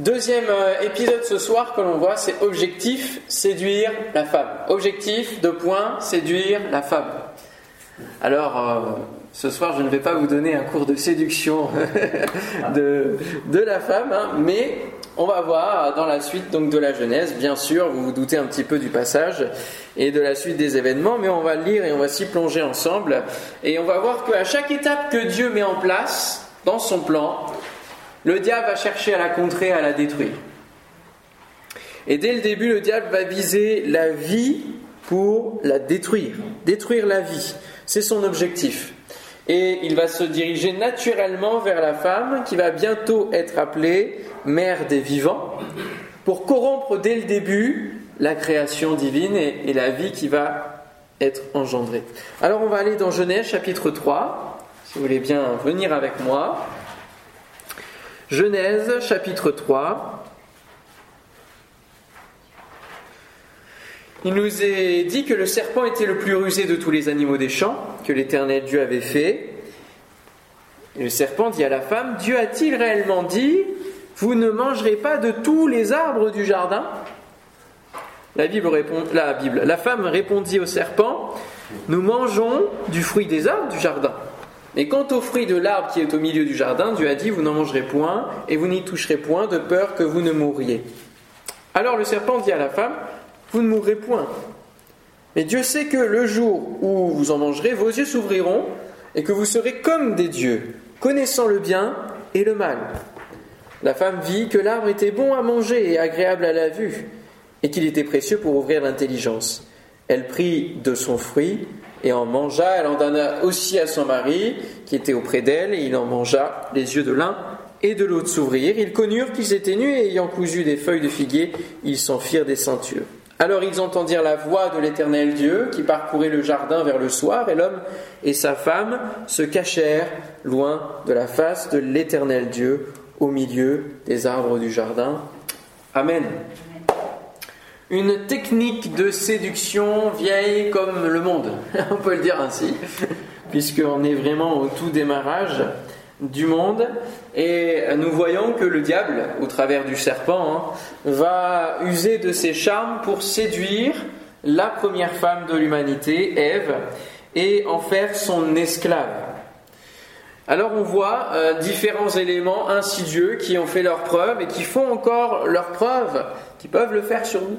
Deuxième euh, épisode ce soir que l'on voit, c'est objectif, séduire la femme. Objectif, de point, séduire la femme. Alors, euh, ce soir, je ne vais pas vous donner un cours de séduction de, de la femme, hein, mais on va voir dans la suite donc de la Genèse, bien sûr, vous vous doutez un petit peu du passage et de la suite des événements, mais on va le lire et on va s'y plonger ensemble. Et on va voir qu'à chaque étape que Dieu met en place dans son plan, le diable va chercher à la contrer, à la détruire. Et dès le début, le diable va viser la vie pour la détruire, détruire la vie. C'est son objectif. Et il va se diriger naturellement vers la femme qui va bientôt être appelée mère des vivants pour corrompre dès le début la création divine et, la vie qui va être engendrée. Alors on va aller dans Genèse chapitre 3, si vous voulez bien venir avec moi. Genèse chapitre 3. Il nous est dit que le serpent était le plus rusé de tous les animaux des champs que l'Éternel Dieu avait fait. Et le serpent dit à la femme, Dieu a-t-il réellement dit, vous ne mangerez pas de tous les arbres du jardin? La femme répondit au serpent, nous mangeons du fruit des arbres du jardin. Mais quant au fruit de l'arbre qui est au milieu du jardin, Dieu a dit, vous n'en mangerez point, et vous n'y toucherez point, de peur que vous ne mourriez. Alors le serpent dit à la femme, vous ne mourrez point. Mais Dieu sait que le jour où vous en mangerez, vos yeux s'ouvriront, et que vous serez comme des dieux, connaissant le bien et le mal. La femme vit que l'arbre était bon à manger et agréable à la vue, et qu'il était précieux pour ouvrir l'intelligence. Elle prit de son fruit, et en mangea. Elle en donna aussi à son mari, qui était auprès d'elle, et il en mangea. Les yeux de l'un et de l'autre s'ouvrirent. Ils connurent qu'ils étaient nus, et ayant cousu des feuilles de figuier, ils s'en firent des ceintures. Alors ils entendirent la voix de l'Éternel Dieu qui parcourait le jardin vers le soir, et l'homme et sa femme se cachèrent loin de la face de l'Éternel Dieu au milieu des arbres du jardin. Amen une technique de séduction vieille comme le monde, on peut le dire ainsi, puisqu'on est vraiment au tout démarrage du monde, et nous voyons que le diable, au travers du serpent, hein, va user de ses charmes pour séduire la première femme de l'humanité, Ève, et en faire son esclave. Alors on voit euh, différents éléments insidieux qui ont fait leur preuve et qui font encore leur preuve, qui peuvent le faire sur nous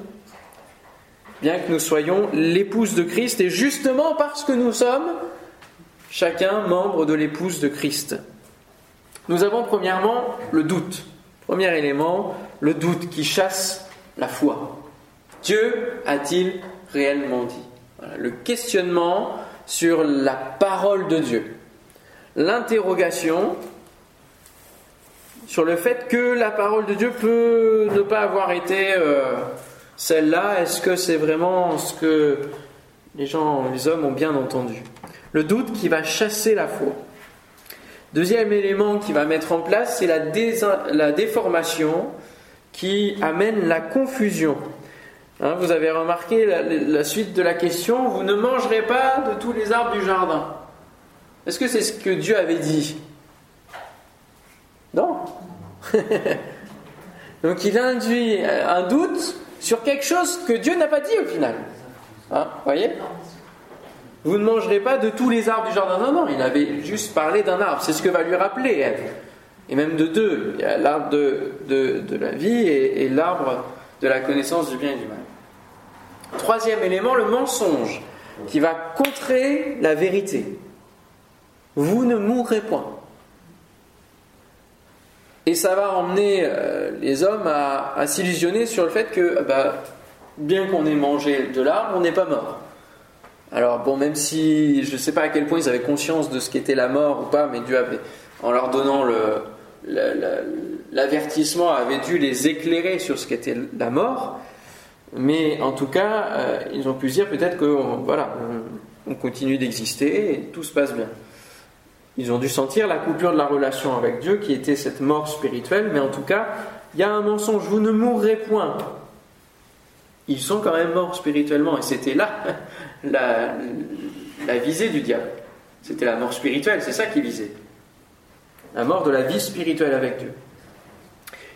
bien que nous soyons l'épouse de Christ, et justement parce que nous sommes chacun membre de l'épouse de Christ. Nous avons premièrement le doute. Premier élément, le doute qui chasse la foi. Dieu a-t-il réellement dit? Le questionnement sur la parole de Dieu. L'interrogation sur le fait que la parole de Dieu peut ne pas avoir été euh, celle-là, est-ce que c'est vraiment ce que les gens, les hommes ont bien entendu? Le doute qui va chasser la foi. Deuxième élément qui va mettre en place, c'est la, déformation qui amène la confusion. Hein, vous avez remarqué la, la, suite de la question, vous ne mangerez pas de tous les arbres du jardin. Est-ce que c'est ce que Dieu avait dit? Non. Donc il induit un doute sur quelque chose que Dieu n'a pas dit au final. Hein, voyez? Vous ne mangerez pas de tous les arbres du jardin. Non, non, il avait juste parlé d'un arbre. C'est ce que va lui rappeler Ève. Et même de deux. L'arbre de, de, la vie et, et l'arbre de la connaissance du bien et du mal. Troisième élément, le mensonge, qui va contrer la vérité. Vous ne mourrez point. Et ça va emmener euh, les hommes à, s'illusionner sur le fait que, bah, bien qu'on ait mangé de l'arbre, on n'est pas mort. Alors bon, même si je ne sais pas à quel point ils avaient conscience de ce qu'était la mort ou pas, mais Dieu avait, en leur donnant l'avertissement, avait dû les éclairer sur ce qu'était la mort. Mais en tout cas, euh, ils ont pu se dire peut-être que voilà, on continue d'exister et tout se passe bien. Ils ont dû sentir la coupure de la relation avec Dieu qui était cette mort spirituelle, mais en tout cas, il y a un mensonge, vous ne mourrez point. Ils sont quand même morts spirituellement, et c'était là la, la visée du diable. C'était la mort spirituelle, c'est ça qu'il visait. La mort de la vie spirituelle avec Dieu.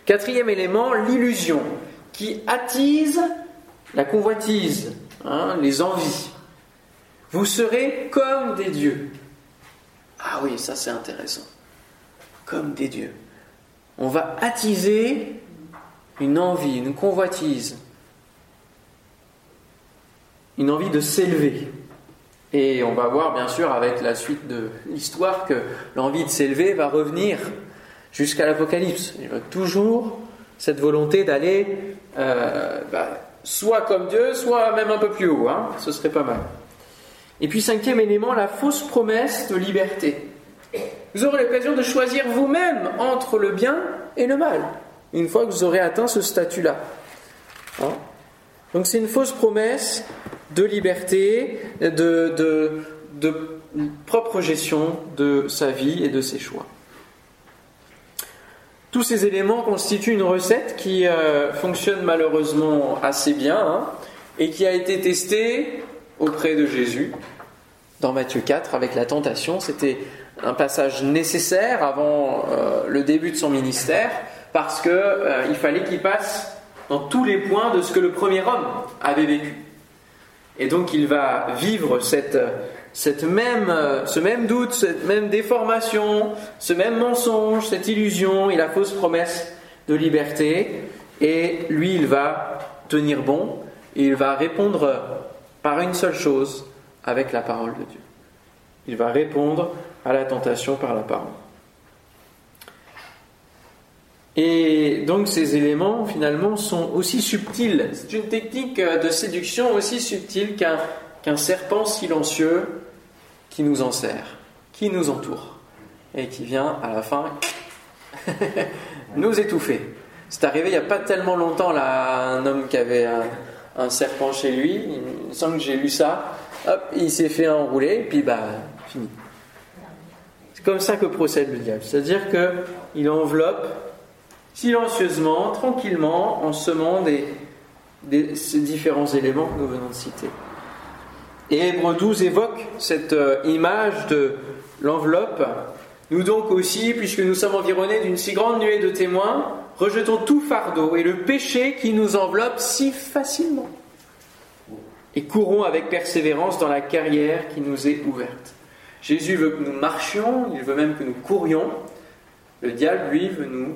Quatrième élément, l'illusion, qui attise la convoitise, hein, les envies. Vous serez comme des dieux. Ah oui, ça c'est intéressant. Comme des dieux. On va attiser une envie, une convoitise, une envie de s'élever. Et on va voir bien sûr avec la suite de l'histoire que l'envie de s'élever va revenir jusqu'à l'Apocalypse. Il y a toujours cette volonté d'aller euh, bah, soit comme Dieu, soit même un peu plus haut. Hein. Ce serait pas mal. Et puis cinquième élément, la fausse promesse de liberté. Vous aurez l'occasion de choisir vous-même entre le bien et le mal, une fois que vous aurez atteint ce statut-là. Hein? Donc c'est une fausse promesse de liberté, de, de, propre gestion de sa vie et de ses choix. Tous ces éléments constituent une recette qui euh, fonctionne malheureusement assez bien hein, et qui a été testée auprès de Jésus dans Matthieu 4 avec la tentation. C'était un passage nécessaire avant euh, le début de son ministère parce qu'il euh, fallait qu'il passe dans tous les points de ce que le premier homme avait vécu. Et donc il va vivre cette, cette même, ce même doute, cette même déformation, ce même mensonge, cette illusion et la fausse promesse de liberté. Et lui, il va tenir bon et il va répondre par une seule chose avec la parole de Dieu. Il va répondre à la tentation par la parole. Et donc ces éléments, finalement, sont aussi subtils. C'est une technique de séduction aussi subtile qu'un serpent silencieux qui nous enserre, qui nous entoure, et qui vient à la fin nous étouffer. C'est arrivé il n'y a pas tellement longtemps, là, un homme qui avait un, serpent chez lui, il me semble que j'ai lu ça, il s'est fait enrouler, et puis bah, fini. C'est comme ça que procède le diable. C'est-à-dire qu'il enveloppe silencieusement, tranquillement, en semant des, ces différents éléments que nous venons de citer. Et Hébreu 12 évoque cette euh, image de l'enveloppe. Nous donc aussi, puisque nous sommes environnés d'une si grande nuée de témoins, rejetons tout fardeau et le péché qui nous enveloppe si facilement. Et courons avec persévérance dans la carrière qui nous est ouverte. Jésus veut que nous marchions, il veut même que nous courions. Le diable, lui, veut nous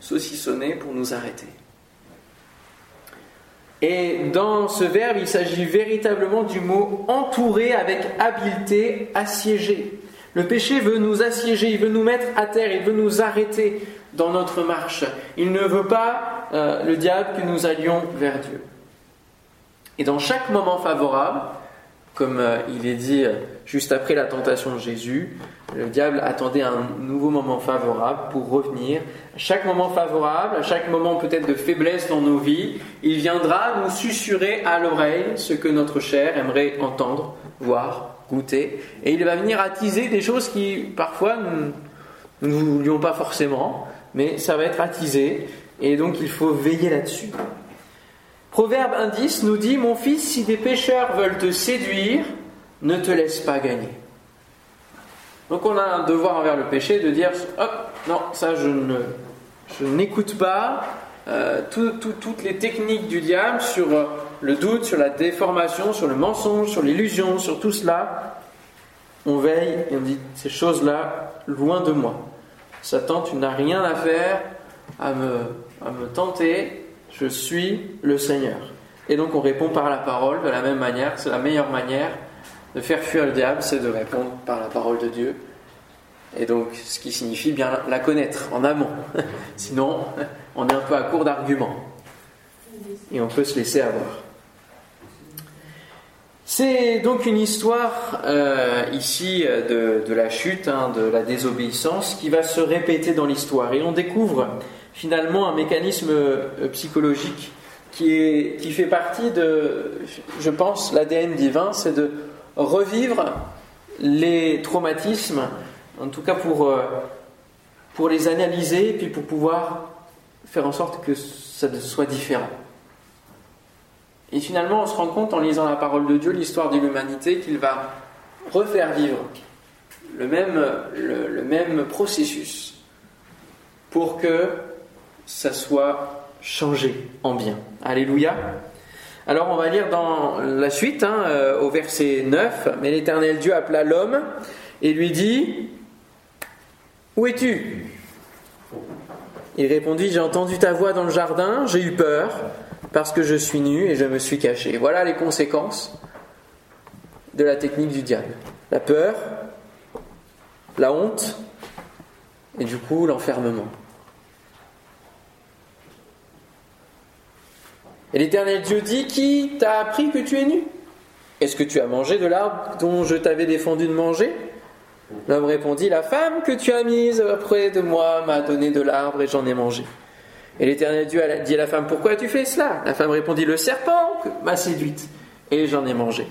saucissonner pour nous arrêter. Et dans ce verbe, il s'agit véritablement du mot entourer avec habileté, assiéger. Le péché veut nous assiéger, il veut nous mettre à terre, il veut nous arrêter dans notre marche. Il ne veut pas, euh, le diable, que nous allions vers Dieu. Et dans chaque moment favorable, comme euh, il est dit euh, juste après la tentation de Jésus, le diable attendait un nouveau moment favorable pour revenir. À chaque moment favorable, à chaque moment peut-être de faiblesse dans nos vies, il viendra nous susurrer à l'oreille ce que notre chair aimerait entendre, voir, goûter. Et il va venir attiser des choses qui parfois nous ne voulions pas forcément, mais ça va être attisé. Et donc il faut veiller là-dessus. Proverbe 1.10 nous dit, Mon fils, si des pécheurs veulent te séduire, ne te laisse pas gagner. Donc on a un devoir envers le péché de dire, hop, non, ça je ne, je n'écoute pas euh, toutes les techniques du diable sur euh, le doute, sur la déformation, sur le mensonge, sur l'illusion, sur tout cela. On veille et on dit ces choses-là loin de moi. Satan, tu n'as rien à faire à me, tenter je suis le Seigneur. Et donc on répond par la parole de la même manière. C'est la meilleure manière de faire fuir le diable, c'est de répondre par la parole de Dieu. Et donc, ce qui signifie bien la connaître en amont. Sinon, on est un peu à court d'arguments. Et on peut se laisser avoir. C'est donc une histoire euh, ici de, la chute, hein, de la désobéissance, qui va se répéter dans l'histoire. Et on découvre finalement un mécanisme euh, psychologique qui, fait partie de, je pense, l'ADN divin, c'est de revivre les traumatismes, en tout cas pour, euh, pour les analyser et puis pour pouvoir faire en sorte que ça soit différent. Et finalement, on se rend compte en lisant la parole de Dieu, l'histoire de l'humanité, qu'il va refaire vivre le même, processus pour que ça soit changé en bien. Alléluia. Alors on va lire dans la suite, hein, euh, au verset 9, mais l'Éternel Dieu appela l'homme et lui dit, Où es-tu? Il répondit, J'ai entendu ta voix dans le jardin, j'ai eu peur parce que je suis nu et je me suis caché. Voilà les conséquences de la technique du diable. La peur, la honte et du coup l'enfermement. Et l'Éternel Dieu dit, qui t'a appris que tu es nu? Est-ce que tu as mangé de l'arbre dont je t'avais défendu de manger? L'homme répondit, la femme que tu as mise auprès de moi m'a donné de l'arbre et j'en ai mangé. Et l'Éternel Dieu dit à la femme, pourquoi as-tu fait cela? La femme répondit, le serpent m'a séduite et j'en ai mangé.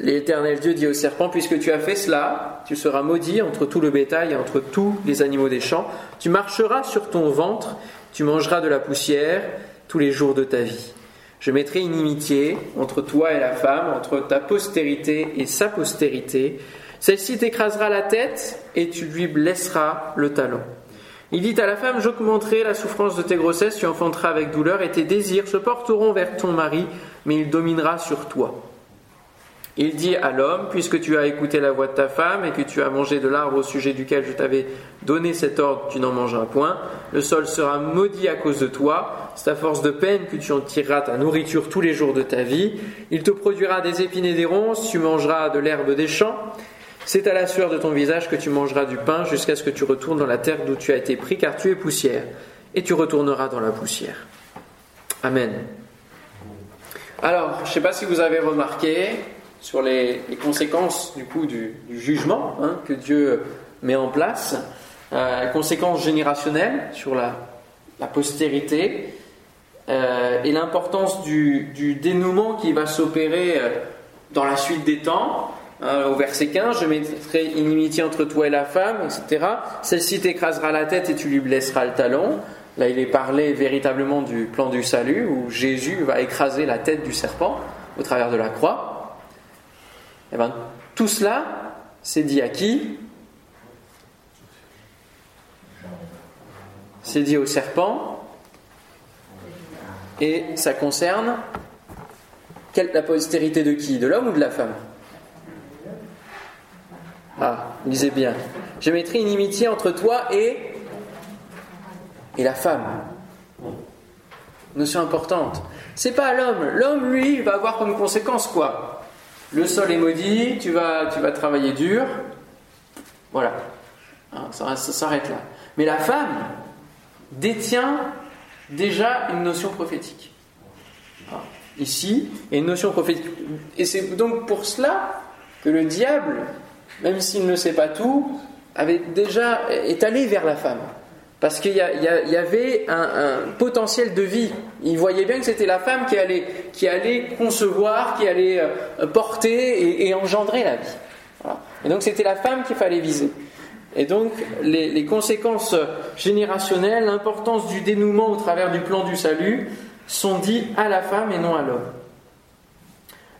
L'Éternel Dieu dit au serpent, puisque tu as fait cela, tu seras maudit entre tout le bétail et entre tous les animaux des champs. Tu marcheras sur ton ventre, tu mangeras de la poussière tous les jours de ta vie. Je mettrai inimitié entre toi et la femme, entre ta postérité et sa postérité. Celle-ci t'écrasera la tête et tu lui blesseras le talon. Il dit à la femme, j'augmenterai la souffrance de tes grossesses, tu enfanteras avec douleur et tes désirs se porteront vers ton mari, mais il dominera sur toi. Il dit à l'homme, puisque tu as écouté la voix de ta femme et que tu as mangé de l'arbre au sujet duquel je t'avais donné cet ordre, tu n'en mangeras point, le sol sera maudit à cause de toi, c'est à force de peine que tu en tireras ta nourriture tous les jours de ta vie, il te produira des épines et des ronces, tu mangeras de l'herbe des champs, c'est à la sueur de ton visage que tu mangeras du pain jusqu'à ce que tu retournes dans la terre d'où tu as été pris, car tu es poussière, et tu retourneras dans la poussière. Amen. Alors, je ne sais pas si vous avez remarqué, sur les, conséquences du coup du, jugement hein, que Dieu met en place, euh, conséquences générationnelles sur la, postérité euh, et l'importance du, dénouement qui va s'opérer euh, dans la suite des temps. Hein, au verset 15, je mettrai inimitié entre toi et la femme, etc. Celle-ci t'écrasera la tête et tu lui blesseras le talon. Là, il est parlé véritablement du plan du salut où Jésus va écraser la tête du serpent au travers de la croix. Eh bien, tout cela, c'est dit à qui? C'est dit au serpent. Et ça concerne la postérité de qui? De l'homme ou de la femme? Ah, lisez bien. Je mettrai une inimitié entre toi et, et la femme. Notion importante. C'est pas l'homme. L'homme, lui, va avoir comme conséquence quoi? Le sol est maudit, tu vas, travailler dur. Voilà. Hein, ça, s'arrête là. Mais la femme détient déjà une notion prophétique. Hein, ici, et une notion prophétique. Et c'est donc pour cela que le diable, même s'il ne sait pas tout, avait déjà est allé vers la femme. Parce qu'il y, avait un, potentiel de vie. Il voyait bien que c'était la femme qui allait, concevoir, qui allait euh, porter et, engendrer la vie. Et donc c'était la femme qu'il fallait viser. Et donc les, les conséquences générationnelles, l'importance du dénouement au travers du plan du salut sont dites à la femme et non à l'homme.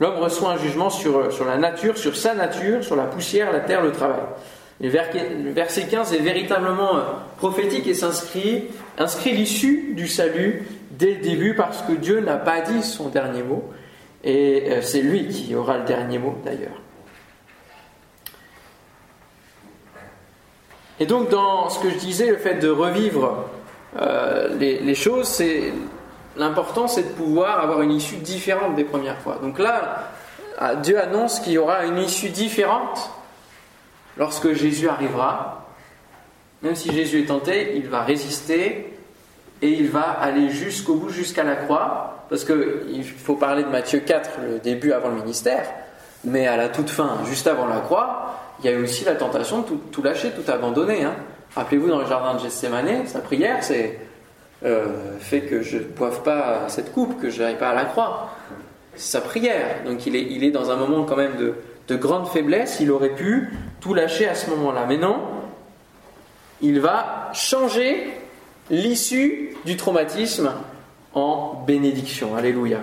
L'homme reçoit un jugement sur, sur la nature, sur sa nature, sur la poussière, la terre, le travail. Le verset 15 est véritablement euh, prophétique et s'inscrit inscrit l'issue du salut dès le début parce que Dieu n'a pas dit son dernier mot et euh, c'est lui qui aura le dernier mot d'ailleurs. Et donc dans ce que je disais, le fait de revivre euh, les, choses, c'est l'important c'est de pouvoir avoir une issue différente des premières fois. Donc là, Dieu annonce qu'il y aura une issue différente lorsque Jésus arrivera, même si Jésus est tenté, il va résister et il va aller jusqu'au bout, jusqu'à la croix, parce qu'il faut parler de Matthieu 4, le début avant le ministère, mais à la toute fin, juste avant la croix, il y a eu aussi la tentation de tout, lâcher, tout abandonner. Hein. Rappelez-vous, dans le jardin de Gethsemane, sa prière, c'est euh, fait que je ne boive pas cette coupe, que je n'aille pas à la croix. C'est sa prière. Donc il est, il est dans un moment quand même de, de grande faiblesse, il aurait pu tout lâcher à ce moment-là. Mais non, il va changer l'issue du traumatisme en bénédiction. Alléluia.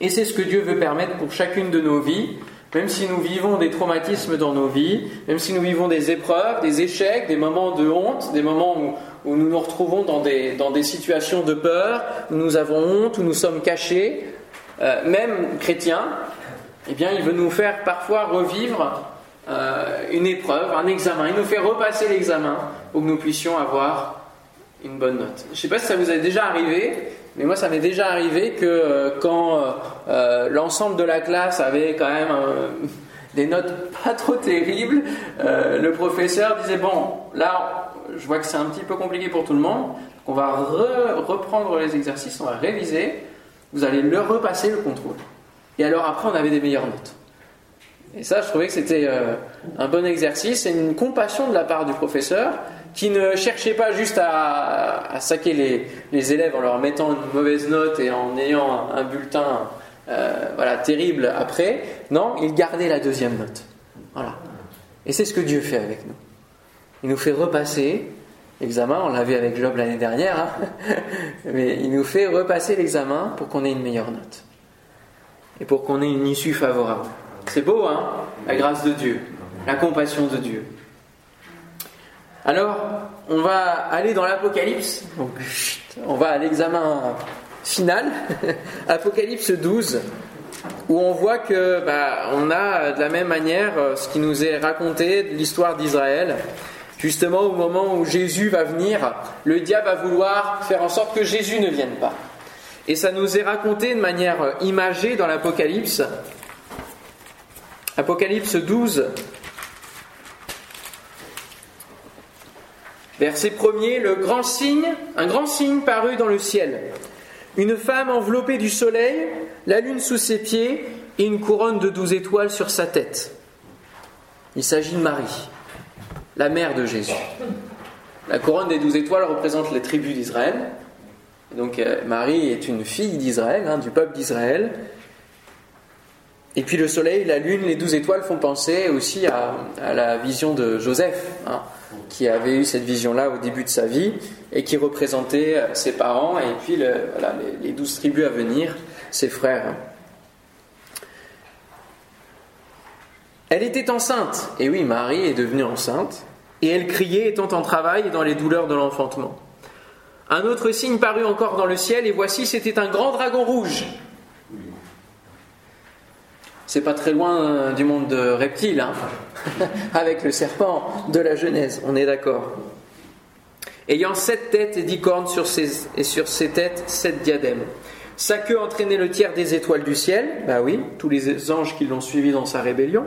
Et c'est ce que Dieu veut permettre pour chacune de nos vies, même si nous vivons des traumatismes dans nos vies, même si nous vivons des épreuves, des échecs, des moments de honte, des moments où, où nous nous retrouvons dans des, dans des situations de peur, où nous avons honte, où nous sommes cachés, euh, même chrétiens, eh bien, il veut nous faire parfois revivre euh, une épreuve, un examen. Il nous fait repasser l'examen pour que nous puissions avoir une bonne note. Je ne sais pas si ça vous est déjà arrivé, mais moi, ça m'est déjà arrivé que euh, quand l'ensemble de la classe avait quand même des notes pas trop terribles, le professeur disait Bon, là, je vois que c'est un petit peu compliqué pour tout le monde, on va reprendre les exercices, on va réviser vous allez leur repasser le contrôle. Et alors après, on avait des meilleures notes. Et ça, je trouvais que c'était euh, un bon exercice et une compassion de la part du professeur qui ne cherchait pas juste à, saquer les, élèves en leur mettant une mauvaise note et en ayant un, bulletin euh, voilà, terrible après. Non, il gardait la deuxième note. Voilà. Et c'est ce que Dieu fait avec nous. Il nous fait repasser l'examen, on l'a vu avec Job l'année dernière, hein. mais il nous fait repasser l'examen pour qu'on ait une meilleure note et pour qu'on ait une issue favorable. C'est beau, hein La grâce de Dieu, la compassion de Dieu. Alors, on va aller dans l'Apocalypse. On va à l'examen final, Apocalypse 12, où on voit que bah, on a de la même manière euh, ce qui nous est raconté de l'histoire d'Israël. Justement, au moment où Jésus va venir, le diable va vouloir faire en sorte que Jésus ne vienne pas. Et ça nous est raconté de manière imagée dans l'Apocalypse. Apocalypse 12, verset 1er, le grand signe, un grand signe parut dans le ciel. Une femme enveloppée du soleil, la lune sous ses pieds et une couronne de douze étoiles sur sa tête. Il s'agit de Marie la mère de Jésus. La couronne des douze étoiles représente les tribus d'Israël. Donc euh, Marie est une fille d'Israël, hein, du peuple d'Israël. Et puis le soleil, la lune, les douze étoiles font penser aussi à, la vision de Joseph, hein, qui avait eu cette vision-là au début de sa vie et qui représentait ses parents et puis les, les douze tribus à venir, ses frères. Elle était enceinte. Et oui, Marie est devenue enceinte. Et elle criait, étant en travail et dans les douleurs de l'enfantement. Un autre signe parut encore dans le ciel, et voici, c'était un grand dragon rouge. C'est pas très loin du monde de reptiles, hein avec le serpent de la Genèse, on est d'accord. Ayant sept têtes et dix cornes et sur ses têtes sept diadèmes. Sa queue entraînait le tiers des étoiles du ciel, bah oui, tous les anges qui l'ont suivi dans sa rébellion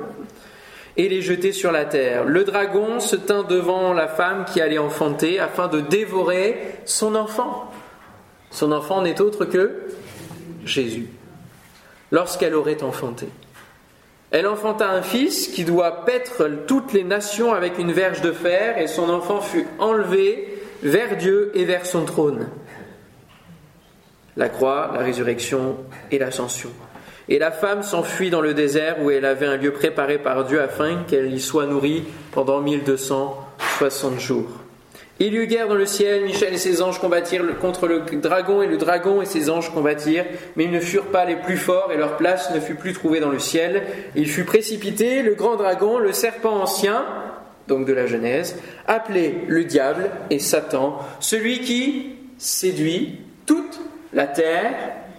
et les jeter sur la terre. Le dragon se tint devant la femme qui allait enfanter afin de dévorer son enfant. Son enfant n'est autre que Jésus, lorsqu'elle aurait enfanté. Elle enfanta un fils qui doit paître toutes les nations avec une verge de fer, et son enfant fut enlevé vers Dieu et vers son trône. La croix, la résurrection et l'ascension. Et la femme s'enfuit dans le désert où elle avait un lieu préparé par Dieu afin qu'elle y soit nourrie pendant 1260 jours. Il y eut guerre dans le ciel, Michel et ses anges combattirent contre le dragon, et le dragon et ses anges combattirent, mais ils ne furent pas les plus forts, et leur place ne fut plus trouvée dans le ciel. Il fut précipité, le grand dragon, le serpent ancien, donc de la Genèse, appelé le diable et Satan, celui qui séduit toute la terre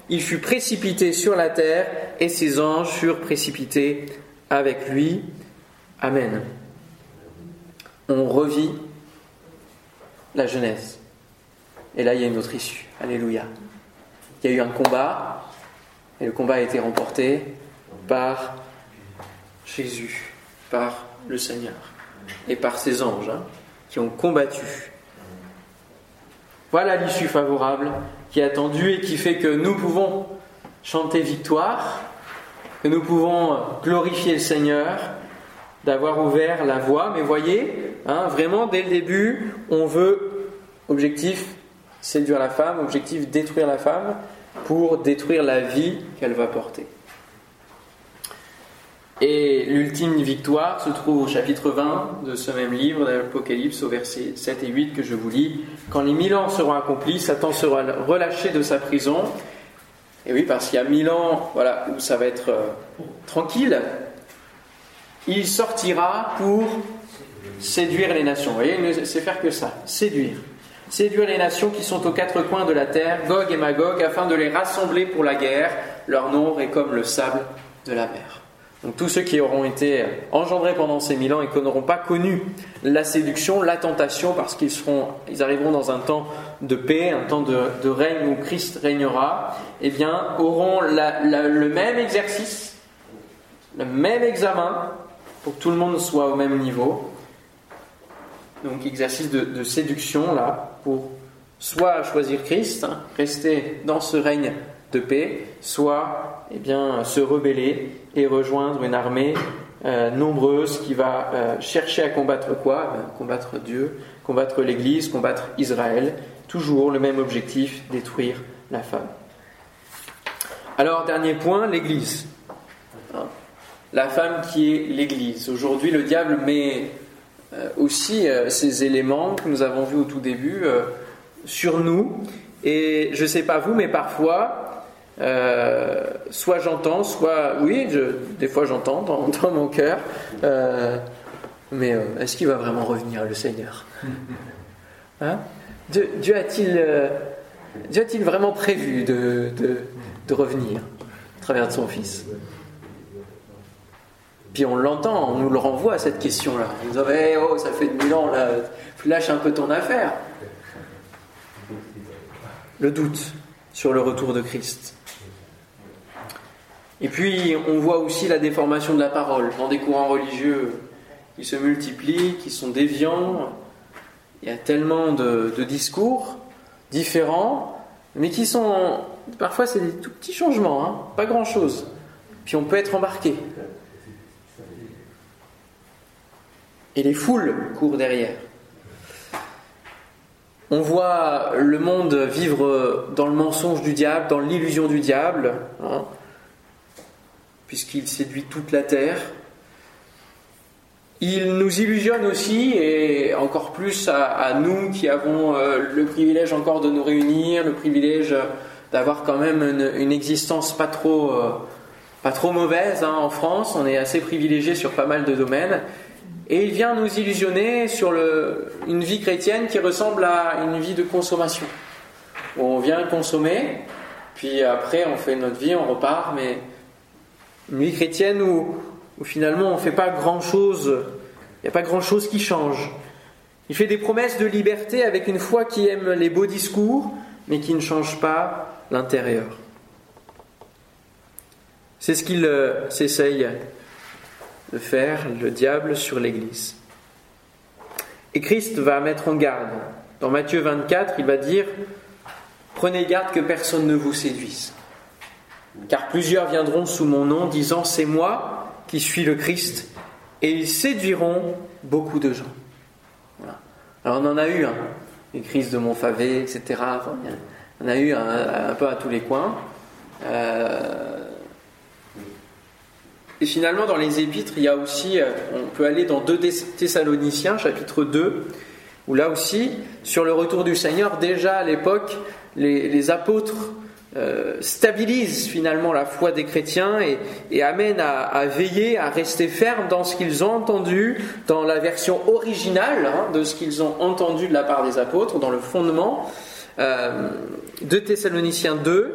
il fut précipité sur la terre et ses anges furent précipités avec lui. Amen. On revit la Genèse. Et là, il y a une autre issue. Alléluia. Il y a eu un combat, et le combat a été remporté par Jésus, par le Seigneur, et par ses anges hein, qui ont combattu. Voilà l'issue favorable qui est attendu et qui fait que nous pouvons chanter victoire, que nous pouvons glorifier le Seigneur, d'avoir ouvert la voie. Mais voyez, hein, vraiment, dès le début, on veut, objectif, séduire la femme, objectif, détruire la femme, pour détruire la vie qu'elle va porter. Et l'ultime victoire se trouve au chapitre 20 de ce même livre d'Apocalypse, au verset 7 et 8 que je vous lis. Quand les mille ans seront accomplis, Satan sera relâché de sa prison. Et oui, parce qu'il y a mille ans voilà, où ça va être euh, tranquille. Il sortira pour séduire les nations. Vous voyez, il ne sait faire que ça, séduire. séduire les nations qui sont aux quatre coins de la terre, Gog et Magog, afin de les rassembler pour la guerre. Leur nombre est comme le sable de la mer. Donc tous ceux qui auront été engendrés pendant ces mille ans et qui n'auront pas connu la séduction, la tentation, parce qu'ils seront, ils arriveront dans un temps de paix, un temps de, règne où Christ régnera, eh bien, auront le même exercice, le même examen, pour que tout le monde soit au même niveau. Donc exercice de, séduction là, pour soit choisir Christ, hein, rester dans ce règne de paix, soit eh bien, se rebeller et rejoindre une armée euh, nombreuse qui va euh, chercher à combattre quoi? Ben, Combattre Dieu, combattre l'Église, combattre Israël. Toujours le même objectif, détruire la femme. Alors, dernier point, l'Église. La femme qui est l'Église. Aujourd'hui, le diable met euh, aussi ces éléments que nous avons vus au tout début sur nous. Et je ne sais pas vous, mais parfois, euh, soit j'entends, soit oui, des fois j'entends dans, mon cœur, euh, mais euh, est-ce qu'il va vraiment revenir le Seigneur? Hein? Dieu, a-t-il a vraiment prévu de, revenir à travers de son Fils? Puis on l'entend, on nous le renvoie à cette question-là. Il nous dit eh, oh, ça fait mille ans, là, lâche un peu ton affaire. Le doute sur le retour de Christ. Et puis, on voit aussi la déformation de la parole dans des courants religieux qui se multiplient, qui sont déviants. Il y a tellement de, discours différents, mais qui sont. Parfois, c'est des tout petits changements, hein, pas grand chose. Puis on peut être embarqué. Et les foules courent derrière. On voit le monde vivre dans le mensonge du diable, dans l'illusion du diable. Hein puisqu'il séduit toute la terre. Il nous illusionne aussi, et encore plus à, nous qui avons euh, le privilège encore de nous réunir, le privilège d'avoir quand même une, existence pas trop, euh, pas trop mauvaise hein, en France. On est assez privilégié sur pas mal de domaines. Et il vient nous illusionner sur une vie chrétienne qui ressemble à une vie de consommation. On vient consommer, puis après on fait notre vie, on repart, mais une vie chrétienne où, finalement on ne fait pas grand-chose, il n'y a pas grand-chose qui change. Il fait des promesses de liberté avec une foi qui aime les beaux discours, mais qui ne change pas l'intérieur. C'est ce qu'il euh, s'essaye de faire, le diable, sur l'Église. Et Christ va mettre en garde. Dans Matthieu 24, il va dire, Prenez garde que personne ne vous séduise car plusieurs viendront sous mon nom disant c'est moi qui suis le Christ, et ils séduiront beaucoup de gens. Alors on en a eu, un, les crises de Montfavet, etc. on a eu un, peu à tous les coins. Euh, et finalement, dans les épîtres, il y a aussi, euh, on peut aller dans 2 Thessaloniciens, chapitre 2, où là aussi, sur le retour du Seigneur, déjà à l'époque, les apôtres euh, stabilise finalement la foi des chrétiens et, amène à, veiller, à rester ferme dans ce qu'ils ont entendu, dans la version originale hein, de ce qu'ils ont entendu de la part des apôtres, dans le fondement euh, de Thessaloniciens 2,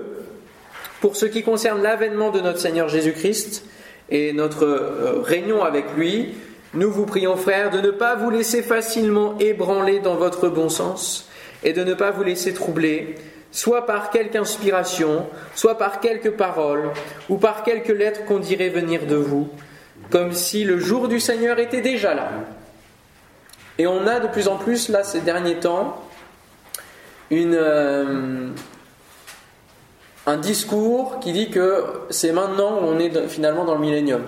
pour ce qui concerne l'avènement de notre Seigneur Jésus-Christ et notre euh, réunion avec lui. Nous vous prions, frères, de ne pas vous laisser facilement ébranler dans votre bon sens et de ne pas vous laisser troubler soit par quelque inspiration, soit par quelques paroles, ou par quelques lettres qu'on dirait venir de vous, comme si le jour du Seigneur était déjà là. Et on a de plus en plus, là, ces derniers temps, une, euh, un discours qui dit que c'est maintenant où on est finalement dans le millénium.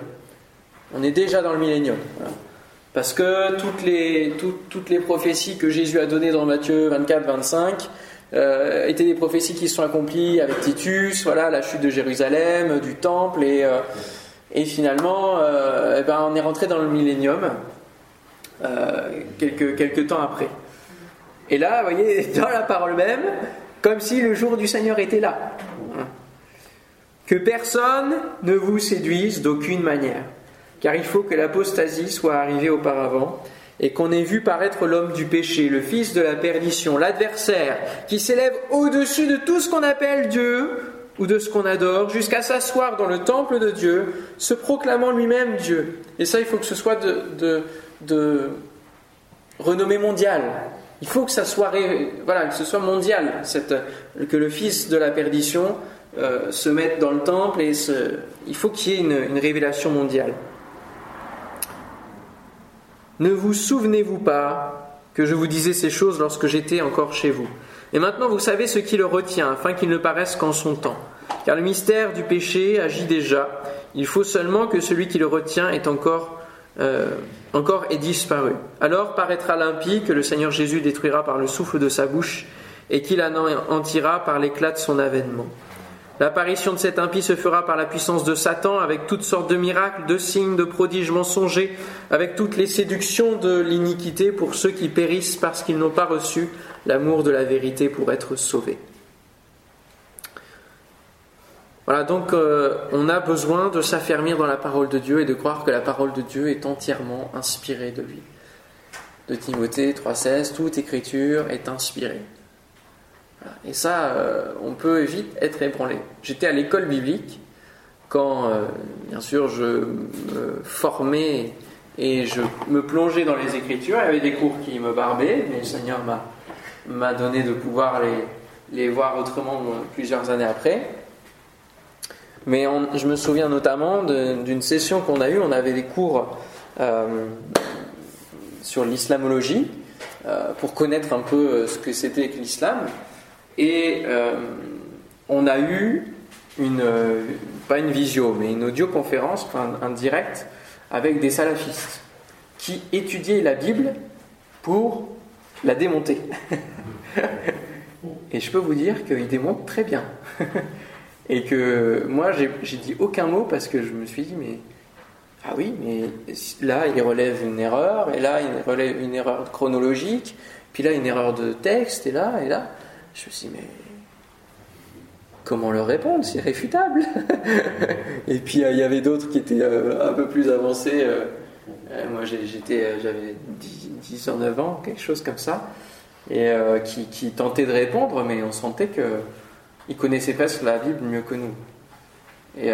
On est déjà dans le millénium. Parce que toutes les, toutes les prophéties que Jésus a données dans Matthieu 24, 25, euh, étaient des prophéties qui se sont accomplies avec Titus, voilà, la chute de Jérusalem, du temple, et, euh, et finalement, euh, eh ben, on est rentré dans le millénium quelques, quelques temps après. Et là, vous voyez, dans la parole même, comme si le jour du Seigneur était là. Que personne ne vous séduise d'aucune manière, car il faut que l'apostasie soit arrivée auparavant, et qu'on ait vu paraître l'homme du péché, le fils de la perdition, l'adversaire, qui s'élève au-dessus de tout ce qu'on appelle Dieu ou de ce qu'on adore, jusqu'à s'asseoir dans le temple de Dieu, se proclamant lui-même Dieu. Et ça, il faut que ce soit de, renommée mondiale. Il faut que ça soit, voilà, que ce soit mondial, cette, que le fils de la perdition euh, se mette dans le temple et il faut qu'il y ait une révélation mondiale. Ne vous souvenez-vous pas que je vous disais ces choses lorsque j'étais encore chez vous? Et maintenant vous savez ce qui le retient, afin qu'il ne paraisse qu'en son temps. Car le mystère du péché agit déjà. Il faut seulement que celui qui le retient est encore, euh, disparu. Alors paraîtra l'impie que le Seigneur Jésus détruira par le souffle de sa bouche et qu'il anéantira par l'éclat de son avènement. L'apparition de cet impie se fera par la puissance de Satan, avec toutes sortes de miracles, de signes, de prodiges mensongers, avec toutes les séductions de l'iniquité pour ceux qui périssent parce qu'ils n'ont pas reçu l'amour de la vérité pour être sauvés. Voilà, donc euh, on a besoin de s'affermir dans la parole de Dieu et de croire que la parole de Dieu est entièrement inspirée de lui. De Timothée 3,16, toute écriture est inspirée. Et ça, euh, on peut vite être ébranlé. J'étais à l'école biblique quand, euh, bien sûr, je me formais et je me plongeais dans les Écritures. Il y avait des cours qui me barbaient, mais le Seigneur m'a donné de pouvoir les, les voir autrement plusieurs années après. Mais je me souviens notamment d'une session qu'on a eue. On avait des cours euh, sur l'islamologie pour connaître un peu ce que c'était l'islam. Et euh, on a eu une, pas une visio, mais une audioconférence, un, direct, avec des salafistes qui étudiaient la Bible pour la démonter. Et je peux vous dire qu'ils démontent très bien. Et que moi, j'ai dit aucun mot parce que je me suis dit, mais. Ah oui, mais là, il relève une erreur, et là, il relève une erreur chronologique, puis là, une erreur de texte, et là, et là. Je me suis dit, mais comment leur répondre C'est réfutable. et puis euh, il y avait d'autres qui étaient euh, un peu plus avancés. Euh, moi j'étais, j'avais 10, ans, 9 ans, quelque chose comme ça, et qui, tentaient de répondre, mais on sentait qu'ils connaissaient presque la Bible mieux que nous. Et,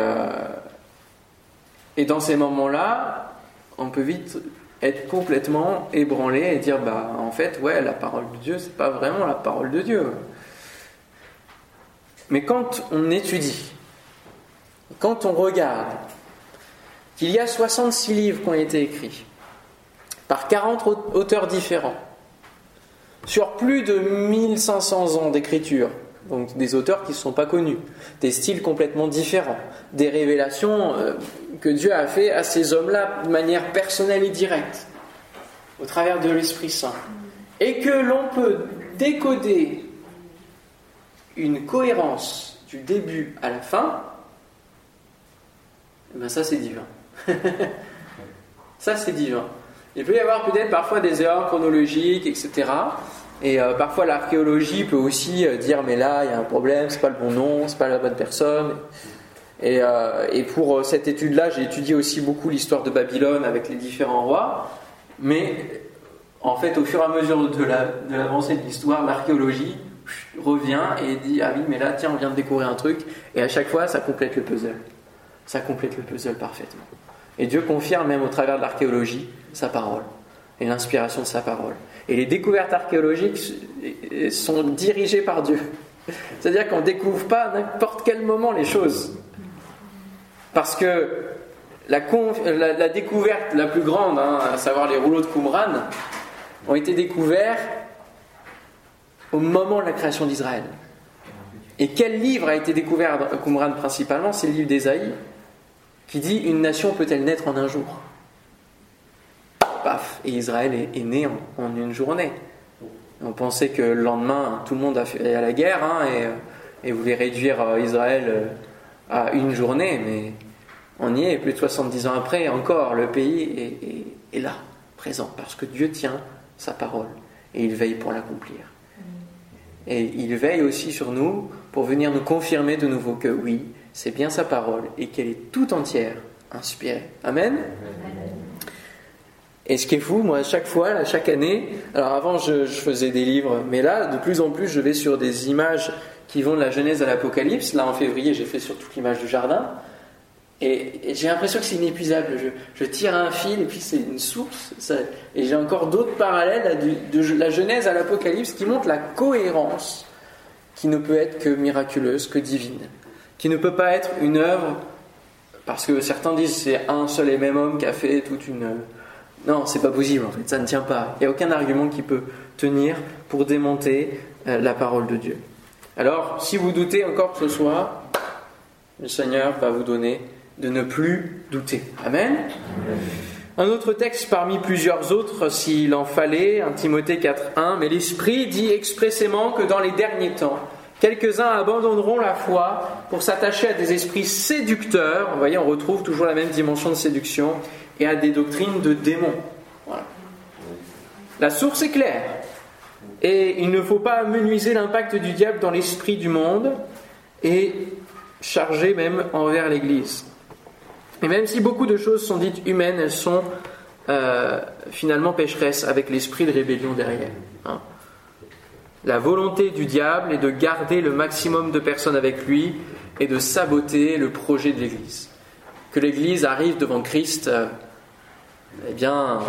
et dans ces moments-là, on peut vite être complètement ébranlé et dire bah en fait ouais la parole de Dieu c'est pas vraiment la parole de Dieu mais quand on étudie, quand on regarde qu'il y a 66 livres qui ont été écrits par 40 auteurs différents, sur plus de 1500 ans d'écriture, donc des auteurs qui ne sont pas connus, des styles complètement différents, des révélations euh, que Dieu a fait à ces hommes-là de manière personnelle et directe, au travers de l'Esprit Saint, et que l'on peut décoder une cohérence du début à la fin, eh ben ça c'est divin. ça c'est divin. Il peut y avoir peut-être parfois des erreurs chronologiques, etc. Et euh, parfois l'archéologie peut aussi euh, dire mais là il y a un problème, c'est pas le bon nom, c'est pas la bonne personne. Et, euh, et pour cette étude-là, j'ai étudié aussi beaucoup l'histoire de Babylone avec les différents rois. Mais en fait, au fur et à mesure de l'avancée de l'histoire, l'archéologie revient et dit Ah oui, mais là, tiens, on vient de découvrir un truc. Et à chaque fois, ça complète le puzzle. Ça complète le puzzle parfaitement. Et Dieu confirme, même au travers de l'archéologie, sa parole et l'inspiration de sa parole. Et les découvertes archéologiques sont dirigées par Dieu. C'est-à-dire qu'on découvre pas à n'importe quel moment les choses. Parce que la, la, découverte la plus grande, hein, à savoir les rouleaux de Qumran, ont été découverts au moment de la création d'Israël. Et quel livre a été découvert à Qumran principalement? C'est le livre d'Ésaïe, qui dit Une nation peut-elle naître en un jour? Paf Et Israël est, né en, une journée. On pensait que le lendemain, tout le monde a fait à la guerre hein, et, et, voulait réduire euh, Israël euh, à une journée, mais on y est, plus de 70 ans après, encore, le pays est là, présent, parce que Dieu tient sa parole et il veille pour l'accomplir. Et il veille aussi sur nous pour venir nous confirmer de nouveau que oui, c'est bien sa parole et qu'elle est tout entière inspirée. Amen. Et ce qui est fou, moi, à chaque fois, à chaque année, alors avant je, faisais des livres, mais là, de plus en plus, je vais sur des images qui vont de la Genèse à l'Apocalypse. Là, en février, j'ai fait sur toute l'image du jardin. Et, j'ai l'impression que c'est inépuisable. Je, tire un fil et puis c'est une source. et j'ai encore d'autres parallèles de la Genèse à l'Apocalypse qui montrent la cohérence qui ne peut être que miraculeuse, que divine. Qui ne peut pas être une œuvre, parce que certains disent c'est un seul et même homme qui a fait toute une non, c'est pas possible en fait, ça ne tient pas. Il n'y a aucun argument qui peut tenir pour démonter euh, la parole de Dieu. Alors, si vous doutez encore ce soir, le Seigneur va vous donner de ne plus douter. Amen. Un autre texte parmi plusieurs autres, s'il en fallait, 1 Timothée 4.1, mais l'Esprit dit expressément que dans les derniers temps, quelques-uns abandonneront la foi pour s'attacher à des esprits séducteurs. Vous voyez, on retrouve toujours la même dimension de séduction et à des doctrines de démons. La source est claire. Et il ne faut pas menuiser l'impact du diable dans l'esprit du monde et charger même envers l'Église. Et même si beaucoup de choses sont dites humaines, elles sont euh, finalement pécheresses avec l'esprit de rébellion derrière. Hein. La volonté du diable est de garder le maximum de personnes avec lui et de saboter le projet de l'Église. Que l'Église arrive devant Christ euh, eh bien,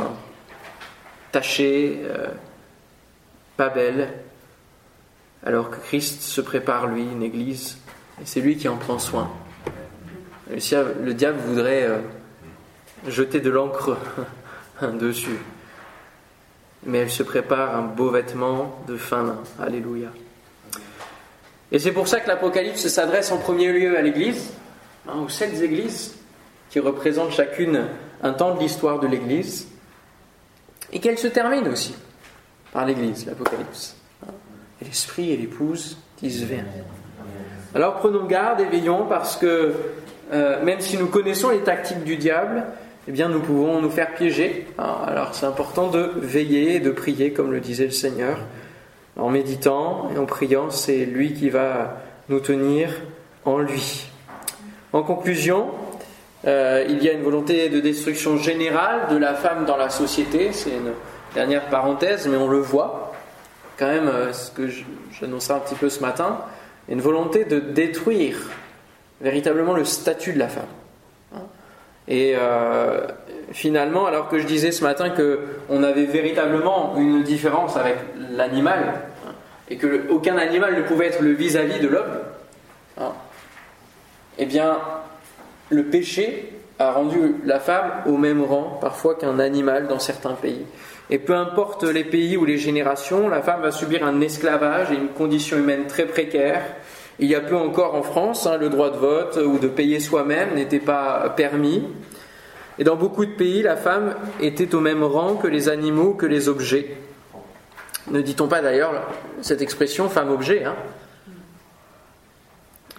tachée, euh, pas belle, alors que Christ se prépare, lui, une église, et c'est lui qui en prend soin. Le diable voudrait euh, jeter de l'encre dessus, mais elle se prépare un beau vêtement de fin lin. Alléluia. Et c'est pour ça que l'Apocalypse s'adresse en premier lieu à l'Église, hein, aux sept églises, qui représentent chacune un temps de l'histoire de l'Église, et qu'elle se termine aussi par l'Église, l'Apocalypse. Et l'Esprit et l'Épouse disent Viens. Alors prenons garde et veillons parce que euh, même si nous connaissons les tactiques du diable, eh bien nous pouvons nous faire piéger. Alors c'est important de veiller et de prier comme le disait le Seigneur. En méditant et en priant, c'est lui qui va nous tenir en lui. En conclusion, euh, il y a une volonté de destruction générale de la femme dans la société. C'est une dernière parenthèse, mais on le voit quand même, euh, ce que j'annonçais un petit peu ce matin, une volonté de détruire véritablement le statut de la femme. Et euh, finalement, alors que je disais ce matin qu'on avait véritablement une différence avec l'animal, et que aucun animal ne pouvait être le vis-à-vis de l'homme, eh bien, le péché a rendu la femme au même rang parfois qu'un animal dans certains pays. Et peu importe les pays ou les générations, la femme va subir un esclavage et une condition humaine très précaire. Il y a peu encore en France, hein, le droit de vote ou de payer soi-même n'était pas permis. Et dans beaucoup de pays, la femme était au même rang que les animaux, que les objets. Ne dit-on pas d'ailleurs cette expression femme-objet hein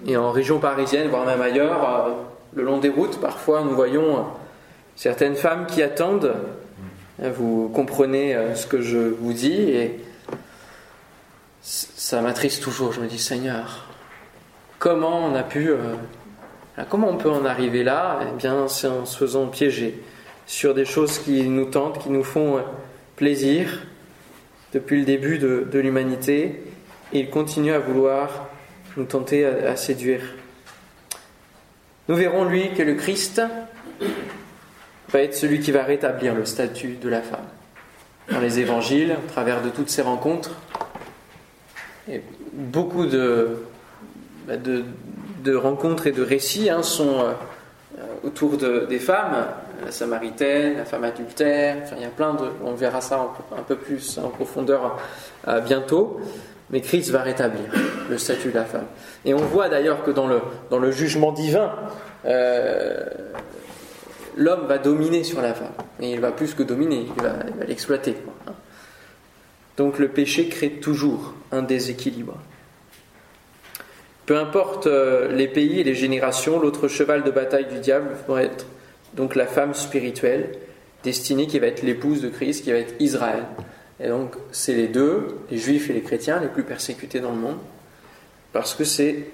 Et en région parisienne, voire même ailleurs, euh, le long des routes, parfois, nous voyons certaines femmes qui attendent. Vous comprenez euh, ce que je vous dis et ça m'attriste toujours. Je me dis, Seigneur, comment on a pu, euh, comment on peut en arriver là? Eh bien, c'est en se faisant piéger sur des choses qui nous tentent, qui nous font euh, plaisir depuis le début de, l'humanité. Et il continue à vouloir nous tenter à séduire. Nous verrons, lui, que le Christ va être celui qui va rétablir le statut de la femme. Dans les évangiles, à travers de toutes ces rencontres, et beaucoup de, bah, de, rencontres et de récits hein, sont euh, autour de, des femmes, la samaritaine, la femme adultère, enfin, il y a plein de. On verra ça un, peu plus en profondeur euh, bientôt. Mais Christ va rétablir le statut de la femme. Et on voit d'ailleurs que dans le, dans le jugement divin, euh, l'homme va dominer sur la femme. Et il va plus que dominer, il va l'exploiter. Donc le péché crée toujours un déséquilibre. Peu importe euh, les pays et les générations, l'autre cheval de bataille du diable va être donc la femme spirituelle, destinée qui va être l'épouse de Christ, qui va être Israël. Et donc, c'est les deux, les juifs et les chrétiens, les plus persécutés dans le monde, parce que c'est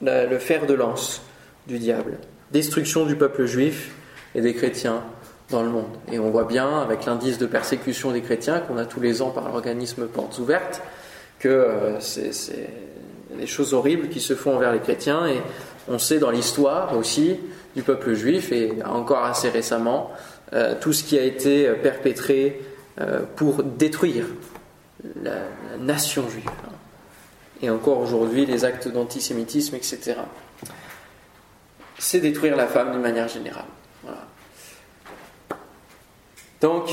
le fer de lance du diable. Destruction du peuple juif et des chrétiens dans le monde. Et on voit bien avec l'indice de persécution des chrétiens qu'on a tous les ans par l'organisme Portes Ouvertes que euh, c'est des choses horribles qui se font envers les chrétiens et on sait dans l'histoire aussi du peuple juif et encore assez récemment euh, tout ce qui a été perpétré euh, pour détruire la, nation juive. Et encore aujourd'hui les actes d'antisémitisme, etc. C'est détruire la femme d'une manière générale. Donc,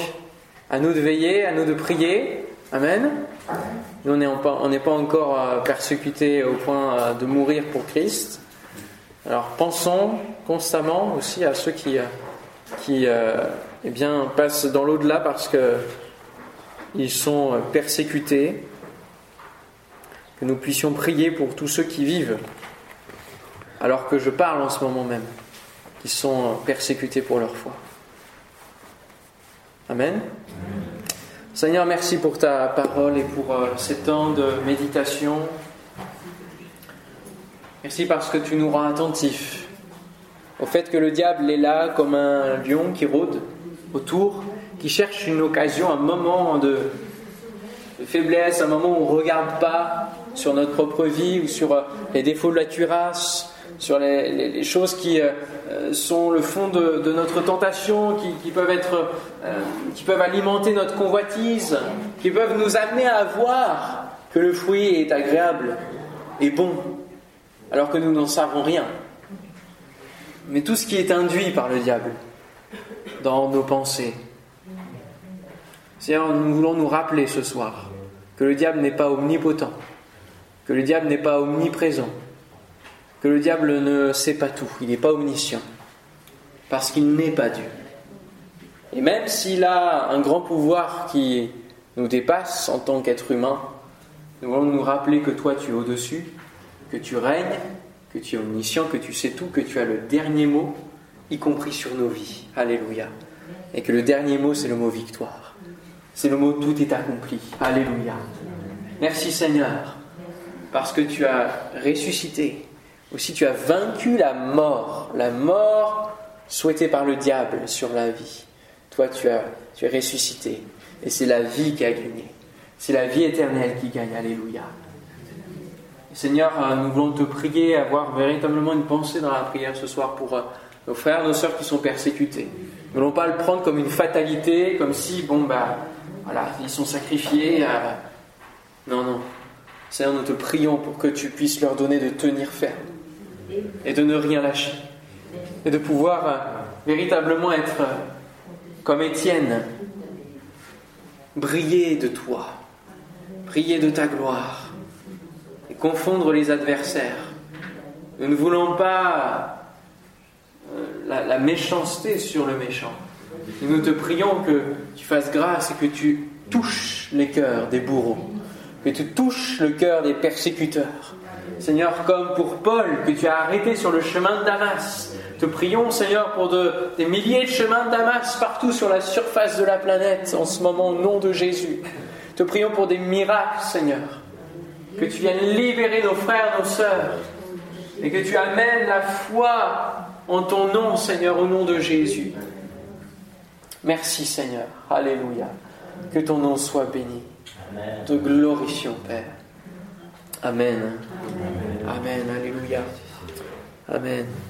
à nous de veiller, à nous de prier. Amen. Nous, on n'est pas, encore euh, persécutés au point euh, de mourir pour Christ. Alors, pensons constamment aussi à ceux qui, euh, eh bien, passent dans l'au-delà parce qu'ils sont persécutés. Que nous puissions prier pour tous ceux qui vivent, alors que je parle en ce moment même, qui sont persécutés pour leur foi. Amen. Seigneur, merci pour ta parole et pour euh, ces temps de méditation. Merci parce que tu nous rends attentifs au fait que le diable est là comme un lion qui rôde autour, qui cherche une occasion, un moment de, faiblesse, un moment où on ne regarde pas sur notre propre vie ou sur euh, les défauts de la cuirasse, sur les, choses qui euh, sont le fond de, notre tentation, qui, peuvent être, euh, qui peuvent alimenter notre convoitise, qui peuvent nous amener à voir que le fruit est agréable et bon, alors que nous n'en savons rien. Mais tout ce qui est induit par le diable dans nos pensées. Seigneur, nous voulons nous rappeler ce soir que le diable n'est pas omnipotent, que le diable n'est pas omniprésent, que le diable ne sait pas tout, il n'est pas omniscient, parce qu'il n'est pas Dieu. Et même s'il a un grand pouvoir qui nous dépasse en tant qu'être humain, nous voulons nous rappeler que toi tu es au-dessus, que tu règnes, que tu es omniscient, que tu sais tout, que tu as le dernier mot, y compris sur nos vies. Alléluia. Et que le dernier mot, c'est le mot victoire. C'est le mot tout est accompli. Alléluia. Merci Seigneur, parce que tu as ressuscité aussi, tu as vaincu la mort, la mort souhaitée par le diable sur la vie. Toi, tu es ressuscité. Et c'est la vie qui a gagné. C'est la vie éternelle qui gagne. Alléluia. Seigneur, euh, nous voulons te prier, avoir véritablement une pensée dans la prière ce soir pour euh, nos frères, nos sœurs qui sont persécutés. Nous ne voulons pas le prendre comme une fatalité, comme si, bon, bah, voilà, ils sont sacrifiés. Non, non. Seigneur, nous te prions pour que tu puisses leur donner de tenir ferme et de ne rien lâcher. Et de pouvoir euh, véritablement être euh, comme Étienne, briller de toi, briller de ta gloire et confondre les adversaires. Nous ne voulons pas euh, la, la méchanceté sur le méchant. nous te prions que tu fasses grâce et que tu touches les cœurs des bourreaux, que tu touches le cœur des persécuteurs, Seigneur, comme pour Paul, que tu as arrêté sur le chemin de Damas. Te prions, Seigneur, pour des milliers de chemins de Damas partout sur la surface de la planète en ce moment, au nom de Jésus. Te prions pour des miracles, Seigneur. Que tu viennes libérer nos frères, nos sœurs. Et que tu amènes la foi en ton nom, Seigneur, au nom de Jésus. Merci, Seigneur. Alléluia. Que ton nom soit béni. Te glorifions, Père. Amen. Amen. Alléluia. Amen.